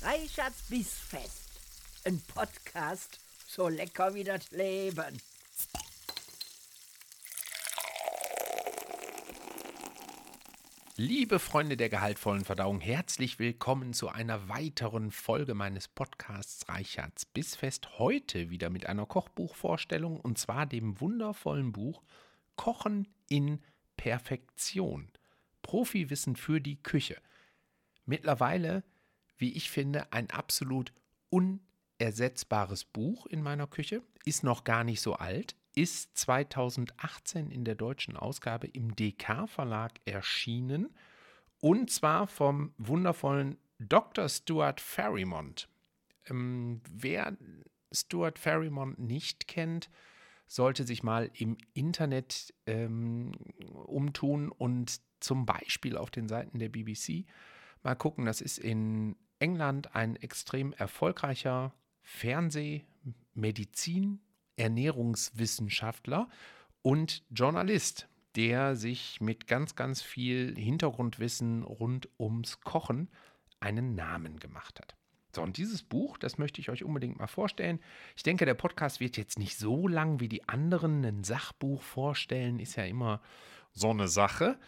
Reichards Bissfest. Ein Podcast so lecker wie das Leben. Liebe Freunde der gehaltvollen Verdauung, herzlich willkommen zu einer weiteren Folge meines Podcasts Reichards Bissfest. Heute wieder mit einer Kochbuchvorstellung und zwar dem wundervollen Buch Kochen in Perfektion. Profiwissen für die Küche. Mittlerweile, wie ich finde, ein absolut unersetzbares Buch in meiner Küche. Ist noch gar nicht so alt, ist 2018 in der deutschen Ausgabe im DK-Verlag erschienen. Und zwar vom wundervollen Dr. Stuart Ferrymont. Ähm, wer Stuart Ferrymont nicht kennt, sollte sich mal im Internet ähm, umtun und zum Beispiel auf den Seiten der BBC mal gucken. Das ist in England ein extrem erfolgreicher Fernseh-, Medizin-, Ernährungswissenschaftler und Journalist, der sich mit ganz, ganz viel Hintergrundwissen rund ums Kochen einen Namen gemacht hat. So, und dieses Buch, das möchte ich euch unbedingt mal vorstellen. Ich denke, der Podcast wird jetzt nicht so lang wie die anderen. Ein Sachbuch vorstellen ist ja immer so eine Sache.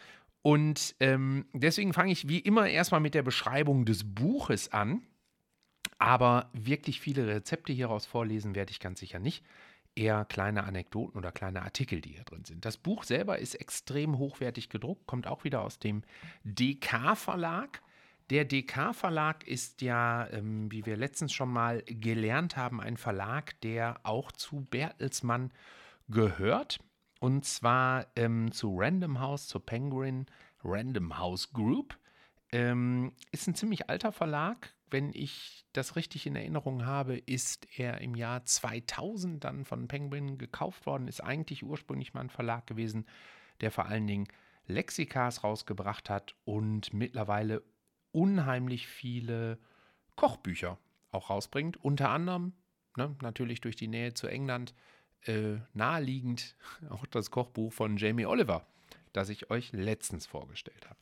Und ähm, deswegen fange ich wie immer erstmal mit der Beschreibung des Buches an. Aber wirklich viele Rezepte hieraus vorlesen werde ich ganz sicher nicht eher kleine Anekdoten oder kleine Artikel, die hier drin sind. Das Buch selber ist extrem hochwertig gedruckt, kommt auch wieder aus dem DK-Verlag. Der DK-Verlag ist ja, ähm, wie wir letztens schon mal gelernt haben, ein Verlag, der auch zu Bertelsmann gehört. Und zwar ähm, zu Random House, zur Penguin Random House Group. Ähm, ist ein ziemlich alter Verlag, wenn ich das richtig in Erinnerung habe, ist er im Jahr 2000 dann von Penguin gekauft worden, ist eigentlich ursprünglich mal ein Verlag gewesen, der vor allen Dingen Lexikas rausgebracht hat und mittlerweile unheimlich viele Kochbücher auch rausbringt. Unter anderem, ne, natürlich durch die Nähe zu England, äh, naheliegend auch das Kochbuch von Jamie Oliver, das ich euch letztens vorgestellt habe.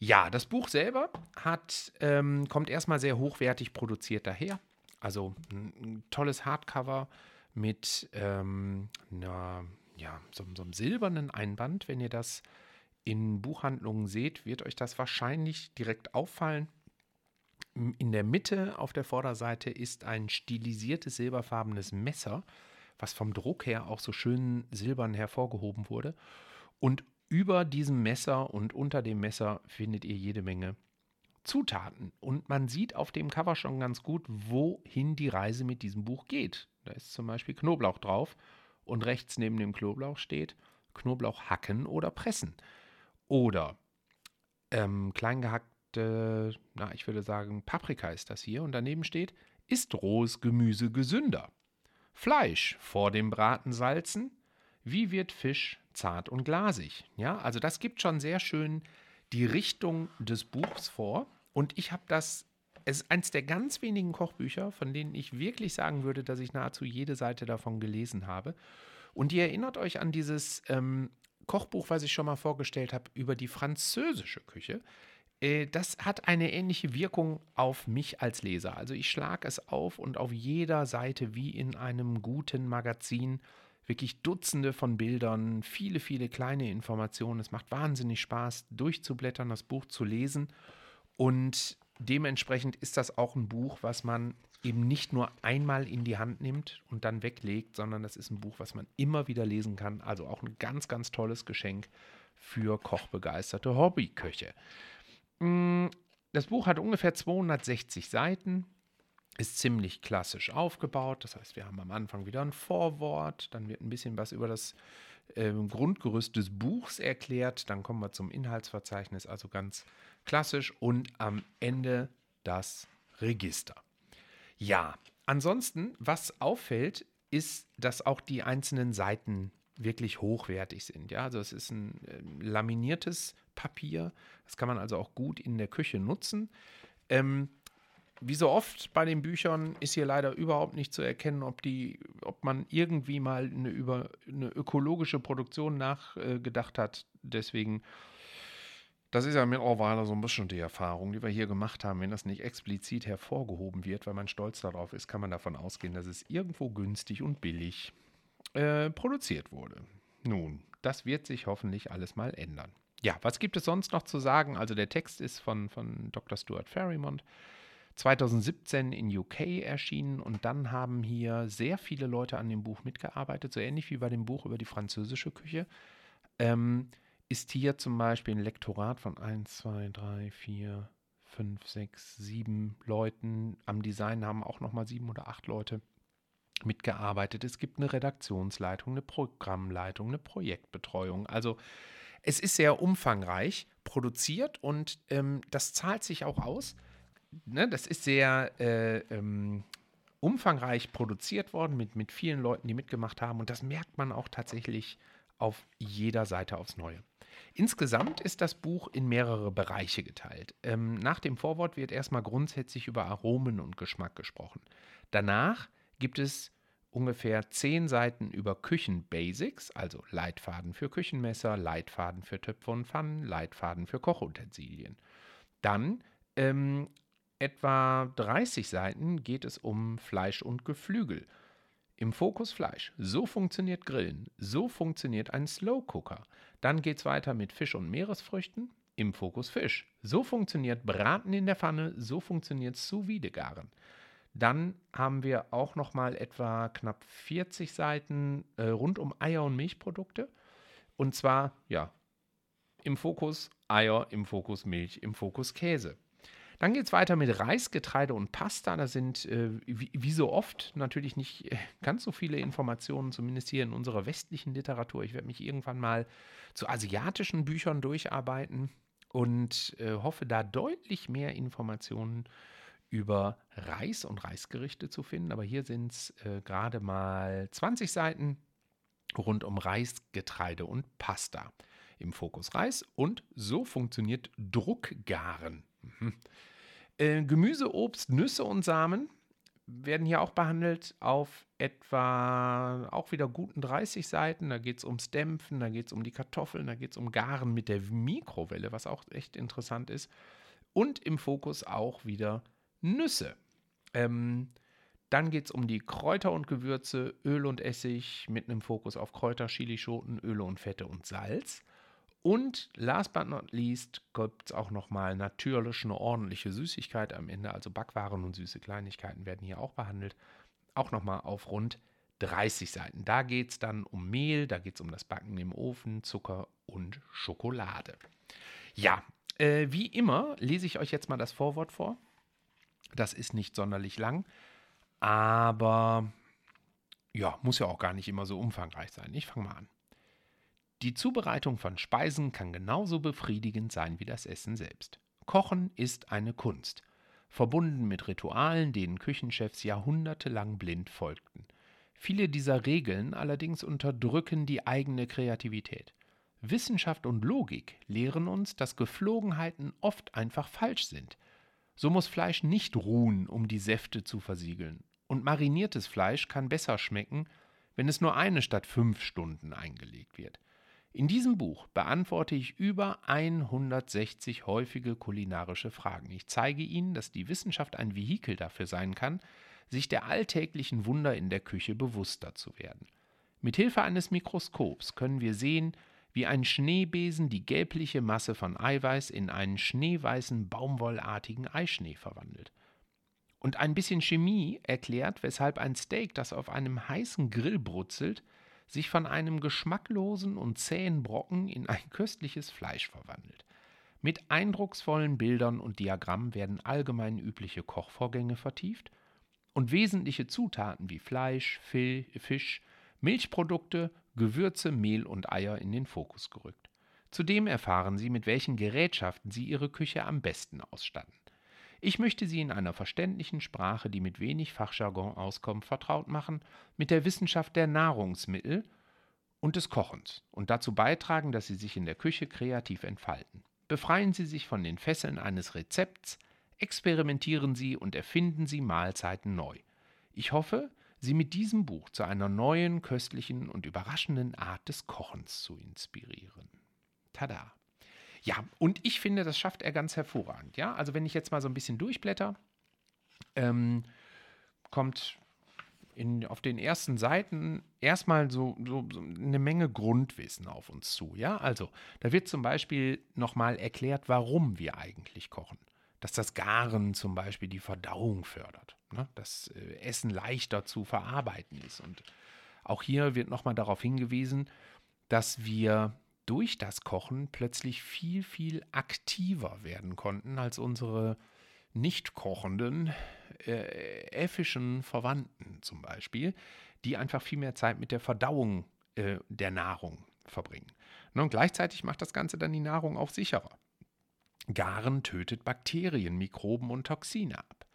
Ja, das Buch selber hat, ähm, kommt erstmal sehr hochwertig produziert daher. Also ein, tolles Hardcover mit ähm, einer, ja, so, so, einem silbernen Einband. Wenn ihr das in Buchhandlungen seht, wird euch das wahrscheinlich direkt auffallen. In der Mitte auf der Vorderseite ist ein stilisiertes silberfarbenes Messer, was vom Druck her auch so schön silbern hervorgehoben wurde. Und über diesem Messer und unter dem Messer findet ihr jede Menge Zutaten. Und man sieht auf dem Cover schon ganz gut, wohin die Reise mit diesem Buch geht. Da ist zum Beispiel Knoblauch drauf und rechts neben dem Knoblauch steht Knoblauch hacken oder pressen. Oder ähm, kleingehackte, na, ich würde sagen, Paprika ist das hier. Und daneben steht, ist rohes Gemüse gesünder? Fleisch vor dem Braten salzen? Wie wird Fisch zart und glasig. Ja, also das gibt schon sehr schön die Richtung des Buchs vor. Und ich habe das, es ist eins der ganz wenigen Kochbücher, von denen ich wirklich sagen würde, dass ich nahezu jede Seite davon gelesen habe. Und ihr erinnert euch an dieses ähm, Kochbuch, was ich schon mal vorgestellt habe, über die französische Küche. Äh, das hat eine ähnliche Wirkung auf mich als Leser. Also ich schlage es auf und auf jeder Seite wie in einem guten Magazin wirklich Dutzende von Bildern, viele, viele kleine Informationen. Es macht wahnsinnig Spaß, durchzublättern, das Buch zu lesen. Und dementsprechend ist das auch ein Buch, was man eben nicht nur einmal in die Hand nimmt und dann weglegt, sondern das ist ein Buch, was man immer wieder lesen kann. Also auch ein ganz, ganz tolles Geschenk für kochbegeisterte Hobbyköche. Mm, das Buch hat ungefähr 260 Seiten ist ziemlich klassisch aufgebaut. Das heißt, wir haben am Anfang wieder ein Vorwort, dann wird ein bisschen was über das äh, Grundgerüst des Buchs erklärt, dann kommen wir zum Inhaltsverzeichnis, also ganz klassisch und am Ende das Register. Ja, ansonsten, was auffällt, ist, dass auch die einzelnen Seiten wirklich hochwertig sind. Ja, also es ist ein äh, laminiertes Papier, das kann man also auch gut in der Küche nutzen. Ähm, wie so oft bei den Büchern ist hier leider überhaupt nicht zu erkennen, ob, die, ob man irgendwie mal eine, über, eine ökologische Produktion nachgedacht äh, hat. Deswegen, Das ist ja mittlerweile so ein bisschen die Erfahrung, die wir hier gemacht haben. Wenn das nicht explizit hervorgehoben wird, weil man stolz darauf ist, kann man davon ausgehen, dass es irgendwo günstig und billig äh, produziert wurde. Nun, das wird sich hoffentlich alles mal ändern. Ja, was gibt es sonst noch zu sagen? Also der Text ist von, von Dr. Stuart Ferrymont. 2017 in UK erschienen und dann haben hier sehr viele Leute an dem Buch mitgearbeitet, so ähnlich wie bei dem Buch über die französische Küche. Ähm, ist hier zum Beispiel ein Lektorat von 1, 2, 3, 4, 5, 6, 7 Leuten. Am Design haben auch nochmal sieben oder acht Leute mitgearbeitet. Es gibt eine Redaktionsleitung, eine Programmleitung, eine Projektbetreuung. Also es ist sehr umfangreich produziert und ähm, das zahlt sich auch aus. Ne, das ist sehr äh, ähm, umfangreich produziert worden mit, mit vielen Leuten, die mitgemacht haben. Und das merkt man auch tatsächlich auf jeder Seite aufs Neue. Insgesamt ist das Buch in mehrere Bereiche geteilt. Ähm, nach dem Vorwort wird erstmal grundsätzlich über Aromen und Geschmack gesprochen. Danach gibt es ungefähr zehn Seiten über Küchenbasics, also Leitfaden für Küchenmesser, Leitfaden für Töpfe und Pfannen, Leitfaden für Kochutensilien. Dann ähm, etwa 30 Seiten geht es um Fleisch und Geflügel. Im Fokus Fleisch. So funktioniert Grillen. So funktioniert ein Slow Cooker. Dann geht es weiter mit Fisch und Meeresfrüchten. Im Fokus Fisch. So funktioniert Braten in der Pfanne. So funktioniert Sous Vide Garen. Dann haben wir auch noch mal etwa knapp 40 Seiten äh, rund um Eier und Milchprodukte. Und zwar, ja, im Fokus Eier, im Fokus Milch, im Fokus Käse. Dann geht es weiter mit Reis, Getreide und Pasta. Da sind äh, wie, wie, so oft natürlich nicht äh, ganz so viele Informationen, zumindest hier in unserer westlichen Literatur. Ich werde mich irgendwann mal zu asiatischen Büchern durcharbeiten und äh, hoffe da deutlich mehr Informationen über Reis und Reisgerichte zu finden. Aber hier sind es äh, gerade mal 20 Seiten rund um Reis, Getreide und Pasta. Im Fokus Reis und so funktioniert Druckgaren. Mhm. Äh, Gemüse, Obst, Nüsse und Samen werden hier auch behandelt auf etwa auch wieder guten 30 Seiten. Da geht es ums Dämpfen, da geht es um die Kartoffeln, da geht es um Garen mit der Mikrowelle, was auch echt interessant ist. Und im Fokus auch wieder Nüsse. Ähm, dann geht es um die Kräuter und Gewürze, Öl und Essig mit einem Fokus auf Kräuter, Chilischoten, Öle und Fette und Salz. Und last but not least gibt es auch nochmal natürlich eine ordentliche Süßigkeit am Ende. Also Backwaren und süße Kleinigkeiten werden hier auch behandelt. Auch nochmal auf rund 30 Seiten. Da geht es dann um Mehl, da geht es um das Backen im Ofen, Zucker und Schokolade. Ja, äh, wie immer lese ich euch jetzt mal das Vorwort vor. Das ist nicht sonderlich lang, aber ja, muss ja auch gar nicht immer so umfangreich sein. Ich fange mal an. Die Zubereitung von Speisen kann genauso befriedigend sein wie das Essen selbst. Kochen ist eine Kunst, verbunden mit Ritualen, denen Küchenchefs jahrhundertelang blind folgten. Viele dieser Regeln allerdings unterdrücken die eigene Kreativität. Wissenschaft und Logik lehren uns, dass Geflogenheiten oft einfach falsch sind. So muss Fleisch nicht ruhen, um die Säfte zu versiegeln. Und mariniertes Fleisch kann besser schmecken, wenn es nur eine statt fünf Stunden eingelegt wird. In diesem Buch beantworte ich über 160 häufige kulinarische Fragen. Ich zeige Ihnen, dass die Wissenschaft ein Vehikel dafür sein kann, sich der alltäglichen Wunder in der Küche bewusster zu werden. Mit Hilfe eines Mikroskops können wir sehen, wie ein Schneebesen die gelbliche Masse von Eiweiß in einen schneeweißen baumwollartigen Eischnee verwandelt. Und ein bisschen Chemie erklärt, weshalb ein Steak, das auf einem heißen Grill brutzelt, sich von einem geschmacklosen und zähen Brocken in ein köstliches Fleisch verwandelt. Mit eindrucksvollen Bildern und Diagrammen werden allgemein übliche Kochvorgänge vertieft und wesentliche Zutaten wie Fleisch, Fisch, Milchprodukte, Gewürze, Mehl und Eier in den Fokus gerückt. Zudem erfahren Sie, mit welchen Gerätschaften Sie Ihre Küche am besten ausstatten. Ich möchte Sie in einer verständlichen Sprache, die mit wenig Fachjargon auskommt, vertraut machen mit der Wissenschaft der Nahrungsmittel und des Kochens und dazu beitragen, dass Sie sich in der Küche kreativ entfalten. Befreien Sie sich von den Fesseln eines Rezepts, experimentieren Sie und erfinden Sie Mahlzeiten neu. Ich hoffe, Sie mit diesem Buch zu einer neuen, köstlichen und überraschenden Art des Kochens zu inspirieren. Tada! Ja, und ich finde, das schafft er ganz hervorragend. Ja, also wenn ich jetzt mal so ein bisschen durchblätter, ähm, kommt in, auf den ersten Seiten erstmal so, so, so, eine Menge Grundwissen auf uns zu. Ja, also da wird zum Beispiel nochmal erklärt, warum wir eigentlich kochen. Dass das Garen zum Beispiel die Verdauung fördert, ne? dass äh, Essen leichter zu verarbeiten ist. Und auch hier wird nochmal darauf hingewiesen, dass wir durch das Kochen plötzlich viel, viel aktiver werden konnten als unsere nicht kochenden äh, äffischen Verwandten zum Beispiel, die einfach viel mehr Zeit mit der Verdauung äh, der Nahrung verbringen. Ne, und gleichzeitig macht das Ganze dann die Nahrung auch sicherer. Garen tötet Bakterien, Mikroben und Toxine ab.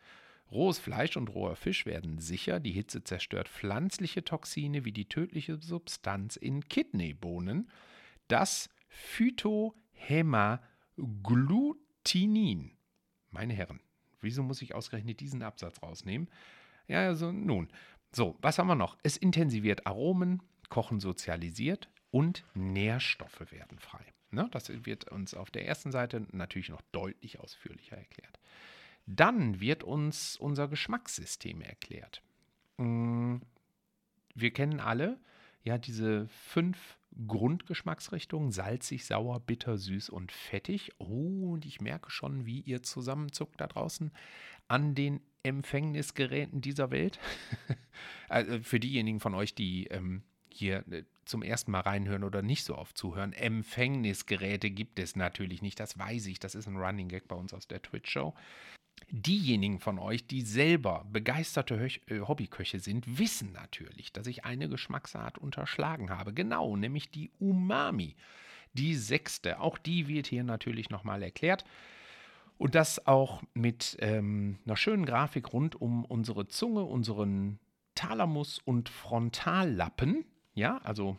Rohes Fleisch und roher Fisch werden sicher, die Hitze zerstört pflanzliche Toxine wie die tödliche Substanz in Kidneybohnen, das Phytohämaglutinin. Meine Herren, Wieso muss ich ausgerechnet diesen Absatz rausnehmen? Ja, also nun. So, was haben wir noch? Es intensiviert Aromen, Kochen sozialisiert und Nährstoffe werden frei. Ne, das wird uns auf der ersten Seite natürlich noch deutlich ausführlicher erklärt. Dann wird uns unser Geschmackssystem erklärt. Mm, wir kennen alle ja diese fünf Grundgeschmacksrichtungen, salzig, sauer, bitter, süß und fettig. Oh, und ich merke schon, wie ihr zusammenzuckt da draußen an den Empfängnisgeräten dieser Welt. also für diejenigen von euch, die ähm, hier äh, zum ersten Mal reinhören oder nicht so oft zuhören, Empfängnisgeräte gibt es natürlich nicht. Das weiß ich. Das ist ein Running Gag bei uns aus der Twitch-Show. Diejenigen von euch, die selber begeisterte äh, Hobbyköche sind, wissen natürlich, dass ich eine Geschmacksart unterschlagen habe. Genau, nämlich die Umami. Die sechste. Auch die wird hier natürlich nochmal erklärt. Und das auch mit ähm, einer schönen Grafik rund um unsere Zunge, unseren Thalamus und Frontallappen. Ja, also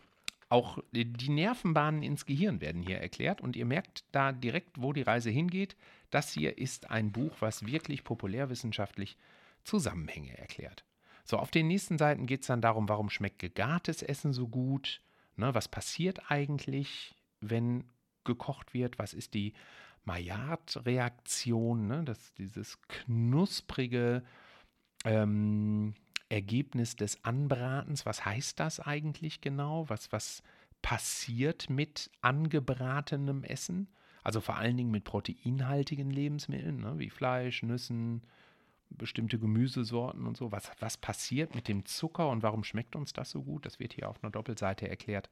auch die Nervenbahnen ins Gehirn werden hier erklärt. Und ihr merkt da direkt, wo die Reise hingeht. Das hier ist ein Buch, was wirklich populärwissenschaftlich Zusammenhänge erklärt. So, auf den nächsten Seiten geht es dann darum, warum schmeckt gegartes Essen so gut? Ne, was passiert eigentlich, wenn gekocht wird? Was ist die Maillard-Reaktion? Ne? Dieses knusprige ähm, Ergebnis des Anbratens. Was heißt das eigentlich genau? Was, was passiert mit angebratenem Essen? Also vor allen Dingen mit proteinhaltigen Lebensmitteln, ne, wie Fleisch, Nüssen, bestimmte Gemüsesorten und so. Was, was passiert mit dem Zucker und warum schmeckt uns das so gut? Das wird hier auf einer Doppelseite erklärt.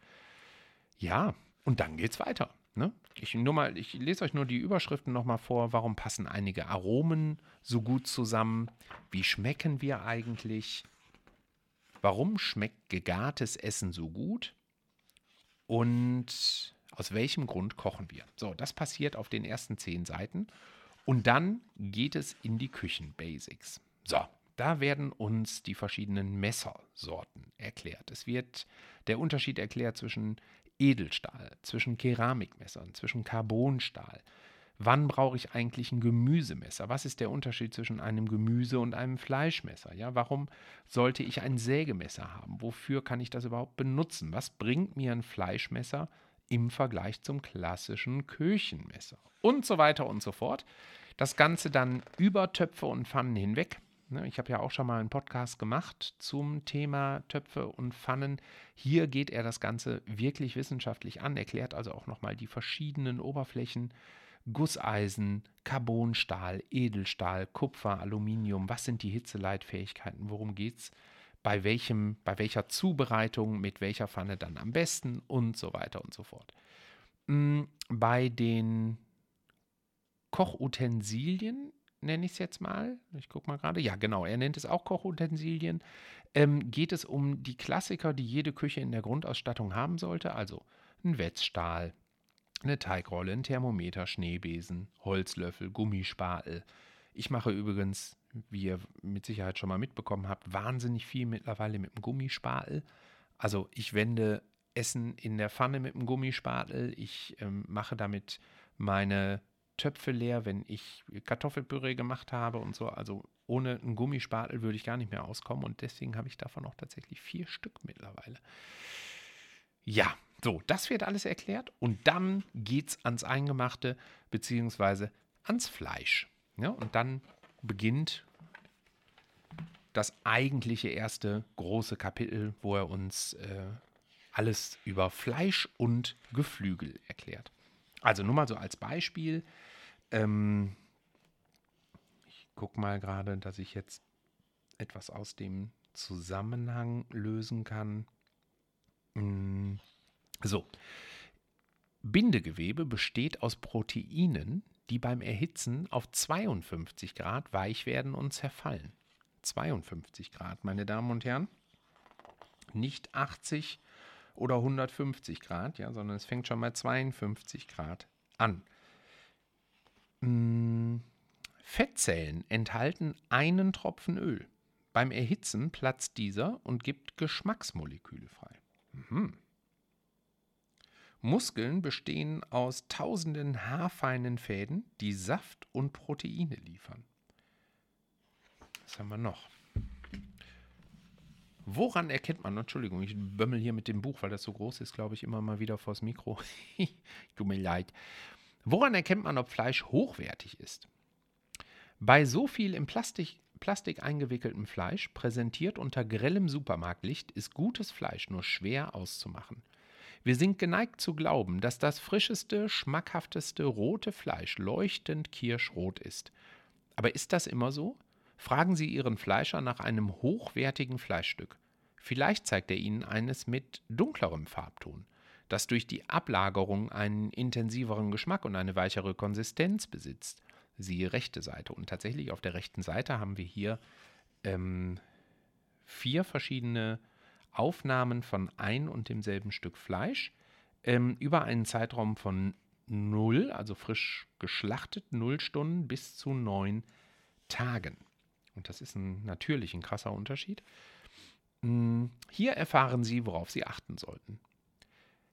Ja, und dann geht's weiter. Ne? Ich, nur mal, ich lese euch nur die Überschriften nochmal vor. Warum passen einige Aromen so gut zusammen? Wie schmecken wir eigentlich? Warum schmeckt gegartes Essen so gut? Und aus welchem Grund kochen wir? So, das passiert auf den ersten zehn Seiten. Und dann geht es in die Küchenbasics. So, da werden uns die verschiedenen Messersorten erklärt. Es wird der Unterschied erklärt zwischen Edelstahl, zwischen Keramikmessern, zwischen Carbonstahl. Wann brauche ich eigentlich ein Gemüsemesser? Was ist der Unterschied zwischen einem Gemüse- und einem Fleischmesser? Ja, warum sollte ich ein Sägemesser haben? Wofür kann ich das überhaupt benutzen? Was bringt mir ein Fleischmesser im Vergleich zum klassischen Küchenmesser und so weiter und so fort. Das Ganze dann über Töpfe und Pfannen hinweg. Ne, ich habe ja auch schon mal einen Podcast gemacht zum Thema Töpfe und Pfannen. Hier geht er das Ganze wirklich wissenschaftlich an, erklärt also auch nochmal die verschiedenen Oberflächen, Gusseisen, Carbonstahl, Edelstahl, Kupfer, Aluminium, was sind die Hitzeleitfähigkeiten, worum geht es bei, welchem, bei welcher Zubereitung, mit welcher Pfanne dann am besten und so weiter und so fort. Mm, bei den Kochutensilien nenne ich es jetzt mal. Ich gucke mal gerade. Ja, genau, er nennt es auch Kochutensilien. Ähm, geht es um die Klassiker, die jede Küche in der Grundausstattung haben sollte. Also ein Wetzstahl, eine Teigrolle, ein Thermometer, Schneebesen, Holzlöffel, Gummispatel. Ich mache übrigens wie ihr mit Sicherheit schon mal mitbekommen habt, wahnsinnig viel mittlerweile mit dem Gummispatel. Also ich wende Essen in der Pfanne mit dem Gummispatel. Ich ähm, mache damit meine Töpfe leer, wenn ich Kartoffelpüree gemacht habe und so. Also ohne einen Gummispatel würde ich gar nicht mehr auskommen und deswegen habe ich davon auch tatsächlich vier Stück mittlerweile. Ja, So, das wird alles erklärt und dann geht es ans Eingemachte beziehungsweise ans Fleisch. Ja, und dann beginnt das eigentliche erste große Kapitel, wo er uns äh, alles über Fleisch und Geflügel erklärt. Also nur mal so als Beispiel. Ähm, ich gucke mal gerade, dass ich jetzt etwas aus dem Zusammenhang lösen kann. Hm, so. Bindegewebe besteht aus Proteinen, die beim Erhitzen auf 52 Grad weich werden und zerfallen. 52 Grad, meine Damen und Herren. Nicht 80 oder 150 Grad, ja, sondern es fängt schon bei 52 Grad an. Hm, Fettzellen enthalten einen Tropfen Öl. Beim Erhitzen platzt dieser und gibt Geschmacksmoleküle frei. Mhm. Muskeln bestehen aus tausenden haarfeinen Fäden, die Saft und Proteine liefern. Was haben wir noch? Woran erkennt man, Entschuldigung, ich bömmel hier mit dem Buch, weil das so groß ist, glaube ich, immer mal wieder vors Mikro. Tut mir leid. Woran erkennt man, ob Fleisch hochwertig ist? Bei so viel im Plastik, Plastik eingewickeltem Fleisch, präsentiert unter grellem Supermarktlicht, ist gutes Fleisch nur schwer auszumachen. Wir sind geneigt zu glauben, dass das frischeste, schmackhafteste rote Fleisch leuchtend kirschrot ist. Aber ist das immer so? Fragen Sie Ihren Fleischer nach einem hochwertigen Fleischstück. Vielleicht zeigt er Ihnen eines mit dunklerem Farbton, das durch die Ablagerung einen intensiveren Geschmack und eine weichere Konsistenz besitzt siehe rechte Seite. Und tatsächlich auf der rechten Seite haben wir hier ähm, vier verschiedene Aufnahmen von ein und demselben Stück Fleisch ähm, über einen Zeitraum von 0, also frisch geschlachtet, 0 Stunden bis zu 9 Tagen. Und das ist ein natürlich ein krasser Unterschied. Hm, hier erfahren Sie, worauf Sie achten sollten.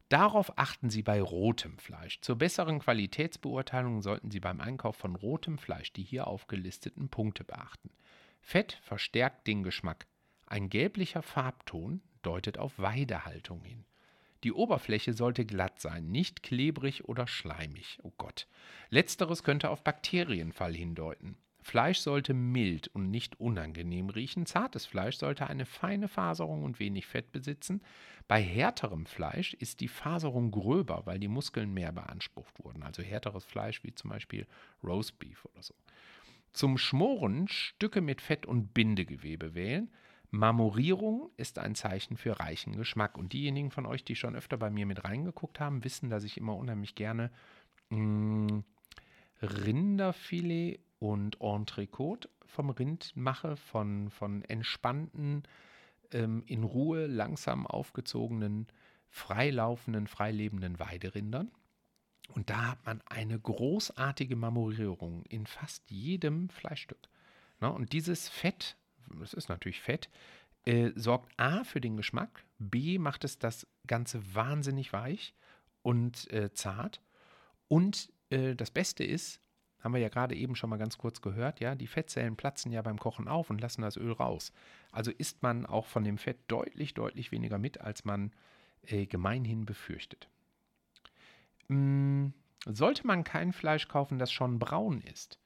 Darauf achten Sie bei rotem Fleisch. Zur besseren Qualitätsbeurteilung sollten Sie beim Einkauf von rotem Fleisch die hier aufgelisteten Punkte beachten. Fett verstärkt den Geschmack. Ein gelblicher Farbton deutet auf Weidehaltung hin. Die Oberfläche sollte glatt sein, nicht klebrig oder schleimig. Oh Gott. Letzteres könnte auf Bakterienfall hindeuten. Fleisch sollte mild und nicht unangenehm riechen. Zartes Fleisch sollte eine feine Faserung und wenig Fett besitzen. Bei härterem Fleisch ist die Faserung gröber, weil die Muskeln mehr beansprucht wurden. Also härteres Fleisch wie zum Beispiel Roast Beef oder so. Zum Schmoren Stücke mit Fett und Bindegewebe wählen. Marmorierung ist ein Zeichen für reichen Geschmack. Und diejenigen von euch, die schon öfter bei mir mit reingeguckt haben, wissen, dass ich immer unheimlich gerne mh, mm, Rinderfilet und Entrecote vom Rind mache, von, von entspannten, ähm, in Ruhe langsam aufgezogenen, freilaufenden, freilebenden Weiderindern. Und da hat man eine großartige Marmorierung in fast jedem Fleischstück. Na, und dieses Fett, das ist natürlich Fett, äh, sorgt A für den Geschmack, B macht es das Ganze wahnsinnig weich und äh, zart. Und äh, das Beste ist, haben wir ja gerade eben schon mal ganz kurz gehört, ja, die Fettzellen platzen ja beim Kochen auf und lassen das Öl raus. Also isst man auch von dem Fett deutlich, deutlich weniger mit, als man äh, gemeinhin befürchtet. Mm, sollte man kein Fleisch kaufen, das schon braun ist?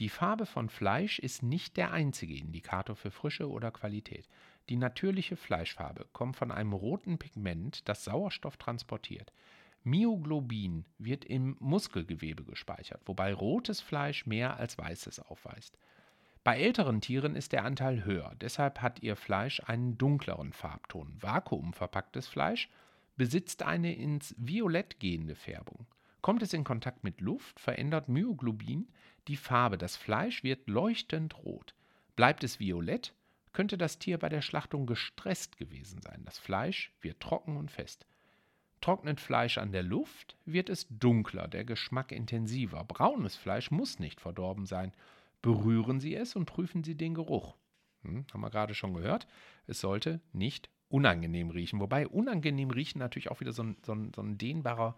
Die Farbe von Fleisch ist nicht der einzige Indikator für Frische oder Qualität. Die natürliche Fleischfarbe kommt von einem roten Pigment, das Sauerstoff transportiert. Myoglobin wird im Muskelgewebe gespeichert, wobei rotes Fleisch mehr als weißes aufweist. Bei älteren Tieren ist der Anteil höher, deshalb hat ihr Fleisch einen dunkleren Farbton. Vakuumverpacktes Fleisch besitzt eine ins Violett gehende Färbung. Kommt es in Kontakt mit Luft, verändert Myoglobin die Farbe. Das Fleisch wird leuchtend rot. Bleibt es violett, könnte das Tier bei der Schlachtung gestresst gewesen sein. Das Fleisch wird trocken und fest. Trocknet Fleisch an der Luft, wird es dunkler, der Geschmack intensiver. Braunes Fleisch muss nicht verdorben sein. Berühren Sie es und prüfen Sie den Geruch. Hm, haben wir gerade schon gehört. Es sollte nicht unangenehm riechen. Wobei unangenehm riechen natürlich auch wieder so ein, so ein, so ein dehnbarer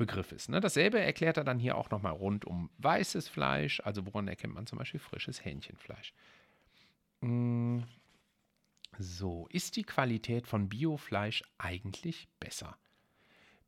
Begriff ist. Ne? Dasselbe erklärt er dann hier auch nochmal rund um weißes Fleisch. Also woran erkennt man zum Beispiel frisches Hähnchenfleisch? Hm, so, ist die Qualität von Biofleisch eigentlich besser?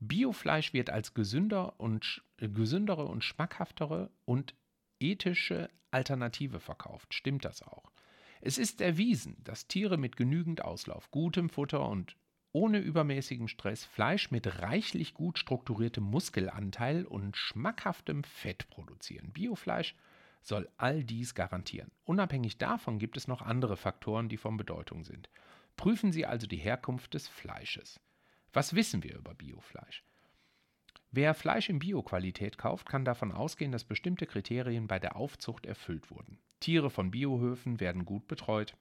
Biofleisch wird als gesünder und, äh, gesündere und schmackhaftere und ethische Alternative verkauft. Stimmt das auch? Es ist erwiesen, dass Tiere mit genügend Auslauf, gutem Futter und ohne übermäßigen Stress Fleisch mit reichlich gut strukturiertem Muskelanteil und schmackhaftem Fett produzieren. Biofleisch soll all dies garantieren. Unabhängig davon gibt es noch andere Faktoren, die von Bedeutung sind. Prüfen Sie also die Herkunft des Fleisches. Was wissen wir über Biofleisch? Wer Fleisch in Bioqualität kauft, kann davon ausgehen, dass bestimmte Kriterien bei der Aufzucht erfüllt wurden. Tiere von Biohöfen werden gut betreut,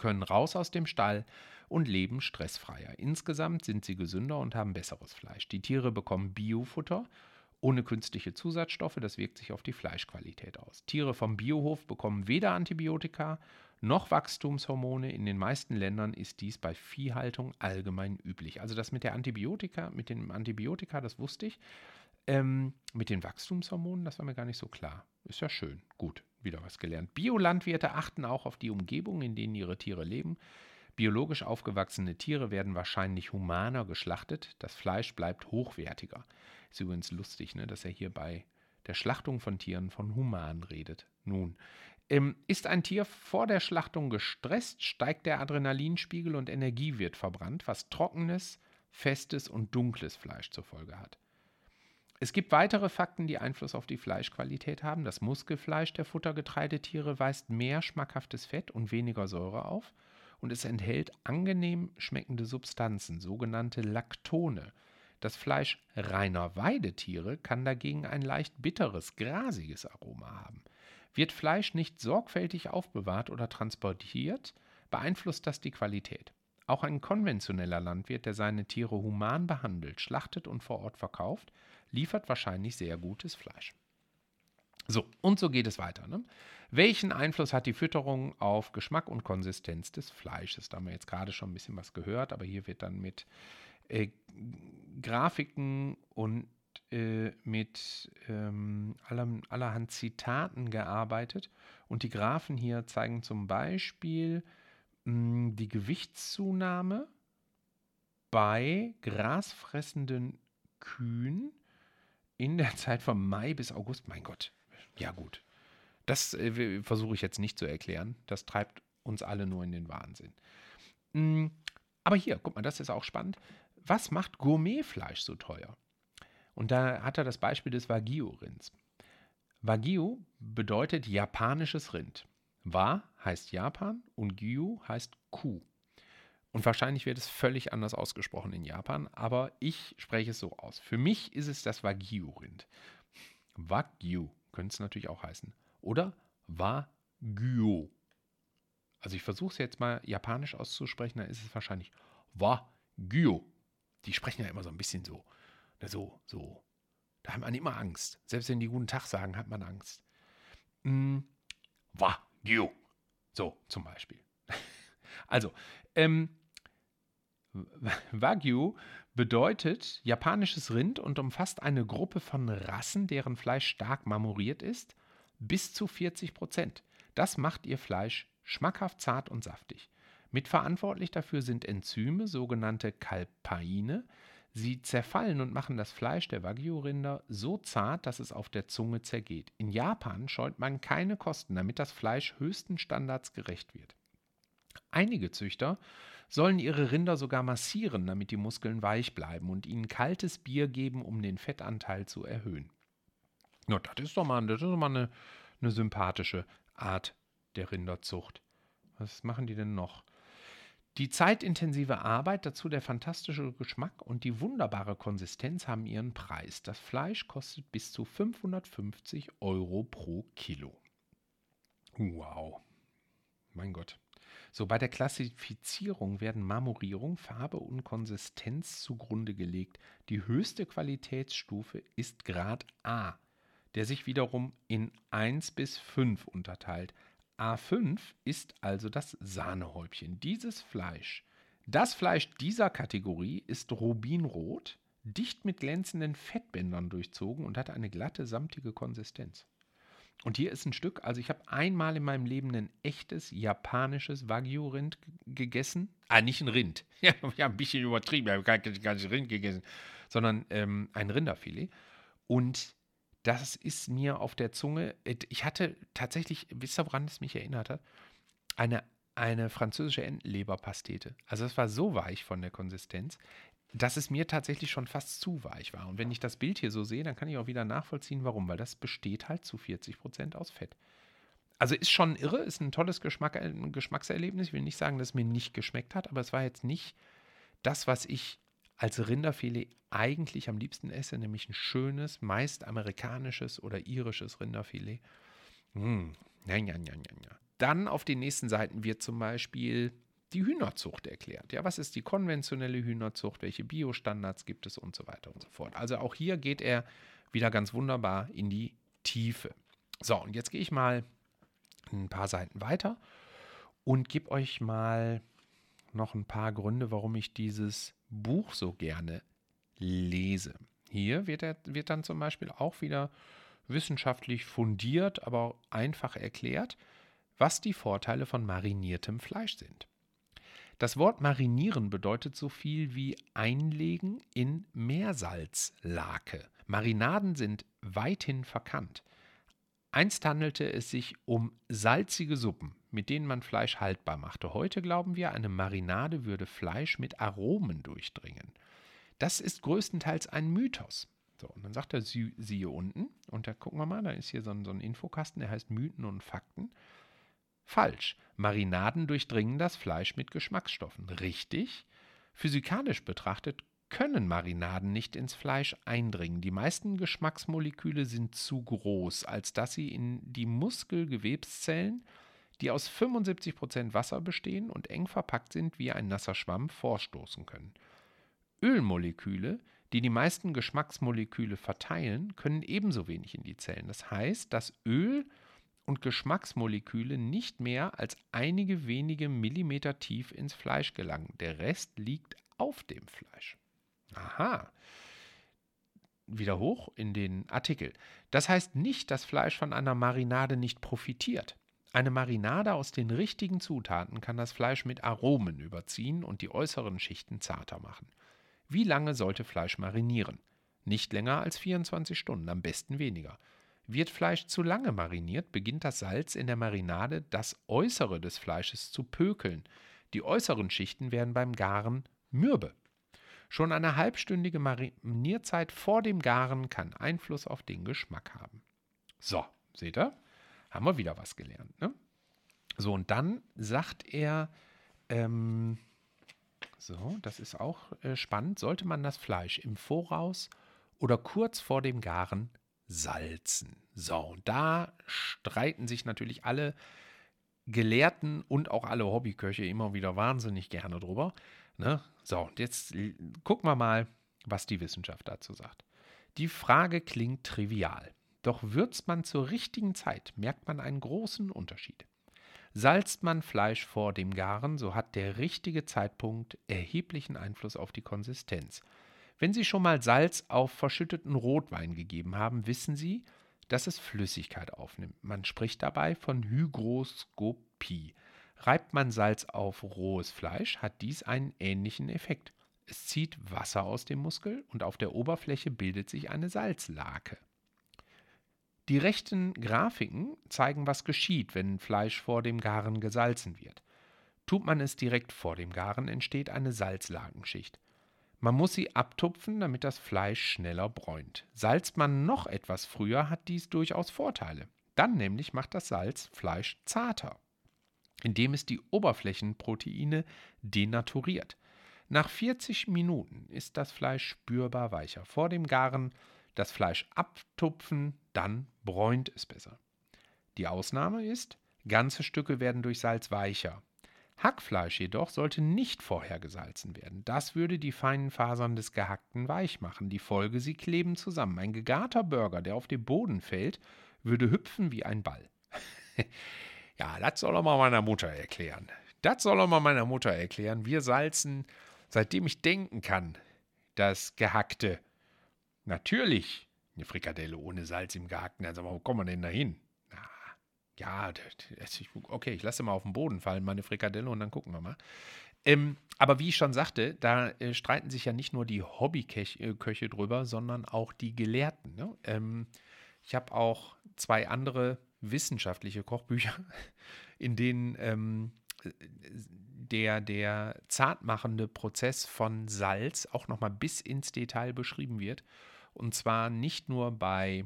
können raus aus dem Stall und leben stressfreier. Insgesamt sind sie gesünder und haben besseres Fleisch. Die Tiere bekommen Biofutter ohne künstliche Zusatzstoffe, das wirkt sich auf die Fleischqualität aus. Tiere vom Biohof bekommen weder Antibiotika noch Wachstumshormone. In den meisten Ländern ist dies bei Viehhaltung allgemein üblich. Also das mit der Antibiotika, mit dem Antibiotika, das wusste ich. Ähm, mit den Wachstumshormonen, das war mir gar nicht so klar. Ist ja schön. Gut, wieder was gelernt. Biolandwirte achten auch auf die Umgebung, in denen ihre Tiere leben. Biologisch aufgewachsene Tiere werden wahrscheinlich humaner geschlachtet. Das Fleisch bleibt hochwertiger. Ist übrigens lustig, ne, dass er hier bei der Schlachtung von Tieren von human redet. Nun, ähm, ist ein Tier vor der Schlachtung gestresst, steigt der Adrenalinspiegel und Energie wird verbrannt, was trockenes, festes und dunkles Fleisch zur Folge hat. Es gibt weitere Fakten, die Einfluss auf die Fleischqualität haben. Das Muskelfleisch der Futtergetreidetiere weist mehr schmackhaftes Fett und weniger Säure auf und es enthält angenehm schmeckende Substanzen, sogenannte Laktone. Das Fleisch reiner Weidetiere kann dagegen ein leicht bitteres, grasiges Aroma haben. Wird Fleisch nicht sorgfältig aufbewahrt oder transportiert, beeinflusst das die Qualität. Auch ein konventioneller Landwirt, der seine Tiere human behandelt, schlachtet und vor Ort verkauft, liefert wahrscheinlich sehr gutes Fleisch. So, und so geht es weiter. Ne? Welchen Einfluss hat die Fütterung auf Geschmack und Konsistenz des Fleisches? Da haben wir jetzt gerade schon ein bisschen was gehört, aber hier wird dann mit äh, Grafiken und äh, mit ähm, aller, allerhand Zitaten gearbeitet. Und die Graphen hier zeigen zum Beispiel mh, hm, die Gewichtszunahme bei grasfressenden Kühen in der Zeit von Mai bis August. Mein Gott, ja gut. Das äh, versuche ich jetzt nicht zu erklären. Das treibt uns alle nur in den Wahnsinn. Mhm. Aber hier, guck mal, das ist auch spannend. Was macht Gourmetfleisch so teuer? Und da hat er das Beispiel des Wagyu-Rinds. Wagyu bedeutet japanisches Rind. Wa heißt Japan und Gyu heißt Kuh. Und wahrscheinlich wird es völlig anders ausgesprochen in Japan, aber ich spreche es so aus. Für mich ist es das Wagyu-Rind. Wagyu könnte es natürlich auch heißen. Oder Wagyu. Also ich versuche es jetzt mal japanisch auszusprechen, dann ist es wahrscheinlich Wagyu. Die sprechen ja immer so ein bisschen so. So, so. Da hat man immer Angst. Selbst wenn die guten Tag sagen, hat man Angst. Mm, Wagyu. So, zum Beispiel. Also, ähm, Wagyu bedeutet japanisches Rind und umfasst eine Gruppe von Rassen, deren Fleisch stark marmoriert ist, bis zu 40 Prozent. Das macht ihr Fleisch schmackhaft zart und saftig. Mitverantwortlich dafür sind Enzyme, sogenannte Kalpaine, Sie zerfallen und machen das Fleisch der Wagyu-Rinder so zart, dass es auf der Zunge zergeht. In Japan scheut man keine Kosten, damit das Fleisch höchsten Standards gerecht wird. Einige Züchter sollen ihre Rinder sogar massieren, damit die Muskeln weich bleiben und ihnen kaltes Bier geben, um den Fettanteil zu erhöhen. Ja, das ist doch mal, das ist doch mal eine, eine sympathische Art der Rinderzucht. Was machen die denn noch? Die zeitintensive Arbeit, dazu der fantastische Geschmack und die wunderbare Konsistenz haben ihren Preis. Das Fleisch kostet bis zu 550 Euro pro Kilo. Wow. Mein Gott. So, bei der Klassifizierung werden Marmorierung, Farbe und Konsistenz zugrunde gelegt. Die höchste Qualitätsstufe ist Grad A, der sich wiederum in 1 bis 5 unterteilt. A5 ist also das Sahnehäubchen. Dieses Fleisch. Das Fleisch dieser Kategorie ist rubinrot, dicht mit glänzenden Fettbändern durchzogen und hat eine glatte, samtige Konsistenz. Und hier ist ein Stück, also ich habe einmal in meinem Leben ein echtes japanisches Wagyu-Rind gegessen. Ah, nicht ein Rind. Ja, ich ein bisschen übertrieben, ich habe kein ganzes Rind gegessen, sondern ähm, ein Rinderfilet. Und das ist mir auf der Zunge, ich hatte tatsächlich, wisst ihr, woran es mich erinnert hat? Eine, eine französische Entenleberpastete. Also es war so weich von der Konsistenz dass es mir tatsächlich schon fast zu weich war. Und wenn ich das Bild hier so sehe, dann kann ich auch wieder nachvollziehen, warum, weil das besteht halt zu 40 Prozent aus Fett. Also ist schon irre, ist ein tolles Geschmack, ein Geschmackserlebnis. Ich will nicht sagen, dass es mir nicht geschmeckt hat, aber es war jetzt nicht das, was ich als Rinderfilet eigentlich am liebsten esse, nämlich ein schönes, meist amerikanisches oder irisches Rinderfilet. Mmh. Ja, ja, ja, ja. Dann auf den nächsten Seiten wird zum Beispiel die Hühnerzucht erklärt. Ja, was ist die konventionelle Hühnerzucht? Welche Biostandards gibt es und so weiter und so fort. Also auch hier geht er wieder ganz wunderbar in die Tiefe. So, und jetzt gehe ich mal ein paar Seiten weiter und gebe euch mal noch ein paar Gründe, warum ich dieses Buch so gerne lese. Hier wird, er, wird dann zum Beispiel auch wieder wissenschaftlich fundiert, aber einfach erklärt, was die Vorteile von mariniertem Fleisch sind. Das Wort marinieren bedeutet so viel wie einlegen in Meersalzlake. Marinaden sind weithin verkannt. Einst handelte es sich um salzige Suppen, mit denen man Fleisch haltbar machte. Heute glauben wir, eine Marinade würde Fleisch mit Aromen durchdringen. Das ist größtenteils ein Mythos. So, und dann sagt er, sie, siehe unten, und da gucken wir mal, da ist hier so ein, so ein Infokasten, der heißt Mythen und Fakten. Falsch. Marinaden durchdringen das Fleisch mit Geschmacksstoffen. Richtig. Physikalisch betrachtet können Marinaden nicht ins Fleisch eindringen. Die meisten Geschmacksmoleküle sind zu groß, als dass sie in die Muskelgewebszellen, die aus 75% Wasser bestehen und eng verpackt sind wie ein nasser Schwamm, vorstoßen können. Ölmoleküle, die die meisten Geschmacksmoleküle verteilen, können ebenso wenig in die Zellen. Das heißt, das Öl und Geschmacksmoleküle nicht mehr als einige wenige Millimeter tief ins Fleisch gelangen. Der Rest liegt auf dem Fleisch. Aha. Wieder hoch in den Artikel. Das heißt nicht, dass Fleisch von einer Marinade nicht profitiert. Eine Marinade aus den richtigen Zutaten kann das Fleisch mit Aromen überziehen und die äußeren Schichten zarter machen. Wie lange sollte Fleisch marinieren? Nicht länger als 24 Stunden, am besten weniger. Wird Fleisch zu lange mariniert, beginnt das Salz in der Marinade das Äußere des Fleisches zu pökeln. Die äußeren Schichten werden beim Garen mürbe. Schon eine halbstündige Marinierzeit vor dem Garen kann Einfluss auf den Geschmack haben. So, seht ihr? Haben wir wieder was gelernt. Ne? So, und dann sagt er, ähm, so, das ist auch äh, spannend, sollte man das Fleisch im Voraus oder kurz vor dem Garen salzen. So, und da streiten sich natürlich alle Gelehrten und auch alle Hobbyköche immer wieder wahnsinnig gerne drüber. Ne? So, und jetzt gucken wir mal, was die Wissenschaft dazu sagt. Die Frage klingt trivial, doch würzt man zur richtigen Zeit, merkt man einen großen Unterschied. Salzt man Fleisch vor dem Garen, so hat der richtige Zeitpunkt erheblichen Einfluss auf die Konsistenz. Wenn Sie schon mal Salz auf verschütteten Rotwein gegeben haben, wissen Sie, dass es Flüssigkeit aufnimmt. Man spricht dabei von Hygroskopie. Reibt man Salz auf rohes Fleisch, hat dies einen ähnlichen Effekt. Es zieht Wasser aus dem Muskel und auf der Oberfläche bildet sich eine Salzlake. Die rechten Grafiken zeigen, was geschieht, wenn Fleisch vor dem Garen gesalzen wird. Tut man es direkt vor dem Garen, entsteht eine Salzlakenschicht. Man muss sie abtupfen, damit das Fleisch schneller bräunt. Salzt man noch etwas früher, hat dies durchaus Vorteile. Dann nämlich macht das Salz Fleisch zarter, indem es die Oberflächenproteine denaturiert. Nach 40 Minuten ist das Fleisch spürbar weicher. Vor dem Garen das Fleisch abtupfen, dann bräunt es besser. Die Ausnahme ist, ganze Stücke werden durch Salz weicher. Hackfleisch jedoch sollte nicht vorher gesalzen werden. Das würde die feinen Fasern des Gehackten weich machen. Die Folge, sie kleben zusammen. Ein gegarter Burger, der auf den Boden fällt, würde hüpfen wie ein Ball. ja, das soll er mal meiner Mutter erklären. Das soll er mal meiner Mutter erklären. Wir salzen, seitdem ich denken kann, das Gehackte. Natürlich, eine Frikadelle ohne Salz im Gehackten. Also, wo kommen wir denn da hin? Ja, okay, ich lasse mal auf den Boden fallen, meine Frikadelle, und dann gucken wir mal. Ähm, aber wie ich schon sagte, da äh, streiten sich ja nicht nur die Hobbyköche drüber, sondern auch die Gelehrten. Ne? Ähm, ich habe auch zwei andere wissenschaftliche Kochbücher, in denen ähm, der, der zartmachende Prozess von Salz auch nochmal bis ins Detail beschrieben wird. Und zwar nicht nur bei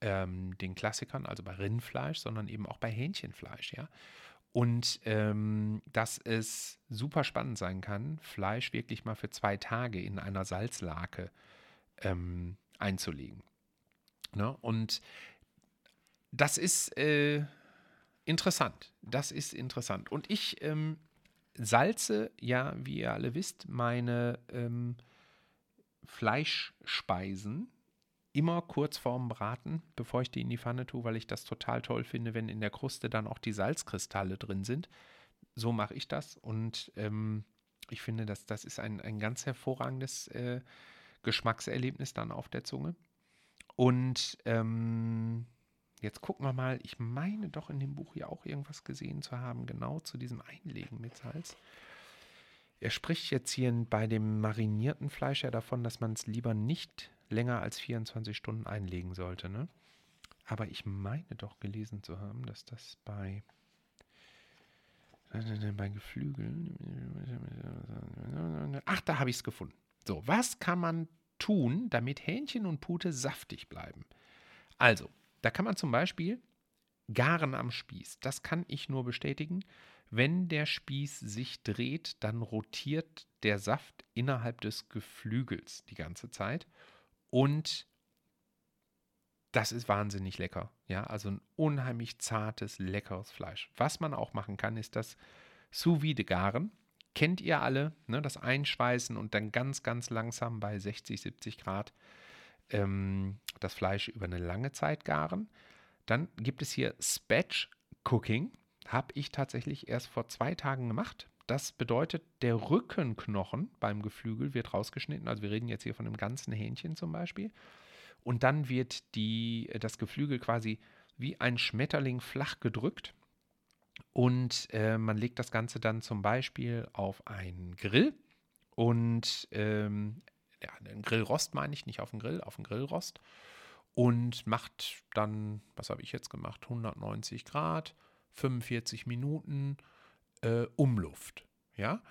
ähm, den Klassikern, also bei Rindfleisch, sondern eben auch bei Hähnchenfleisch, ja. Und ähm, dass es super spannend sein kann, Fleisch wirklich mal für zwei Tage in einer Salzlake ähm, einzulegen. Ne? Und das ist äh, interessant. Das ist interessant. Und ich ähm, salze, ja, wie ihr alle wisst, meine ähm, Fleischspeisen immer kurz vorm Braten, bevor ich die in die Pfanne tue, weil ich das total toll finde, wenn in der Kruste dann auch die Salzkristalle drin sind. So mache ich das und ähm, ich finde, dass das ist ein, ein ganz hervorragendes äh, Geschmackserlebnis dann auf der Zunge. Und ähm, jetzt gucken wir mal, ich meine doch in dem Buch hier auch irgendwas gesehen zu haben, genau zu diesem Einlegen mit Salz. Er spricht jetzt hier bei dem marinierten Fleisch ja davon, dass man es lieber nicht länger als 24 Stunden einlegen sollte. Ne? Aber ich meine doch gelesen zu haben, dass das bei, bei Geflügeln. Ach, da habe ich es gefunden. So, was kann man tun, damit Hähnchen und Pute saftig bleiben? Also, da kann man zum Beispiel garen am Spieß. Das kann ich nur bestätigen. Wenn der Spieß sich dreht, dann rotiert der Saft innerhalb des Geflügels die ganze Zeit. Und das ist wahnsinnig lecker. Ja, also ein unheimlich zartes, leckeres Fleisch. Was man auch machen kann, ist das sous vide garen. Kennt ihr alle, ne? das Einschweißen und dann ganz, ganz langsam bei 60, 70 Grad ähm, das Fleisch über eine lange Zeit garen. Dann gibt es hier Spatch Cooking. Habe ich tatsächlich erst vor zwei Tagen gemacht. Das bedeutet, der Rückenknochen beim Geflügel wird rausgeschnitten. Also wir reden jetzt hier von einem ganzen Hähnchen zum Beispiel. Und dann wird die, das Geflügel quasi wie ein Schmetterling flach gedrückt. Und äh, man legt das Ganze dann zum Beispiel auf einen Grill. Und ähm, ja, einen Grillrost meine ich, nicht auf den Grill, auf den Grillrost. Und macht dann, was habe ich jetzt gemacht, 190 Grad, 45 Minuten äh, Umluft. Ja,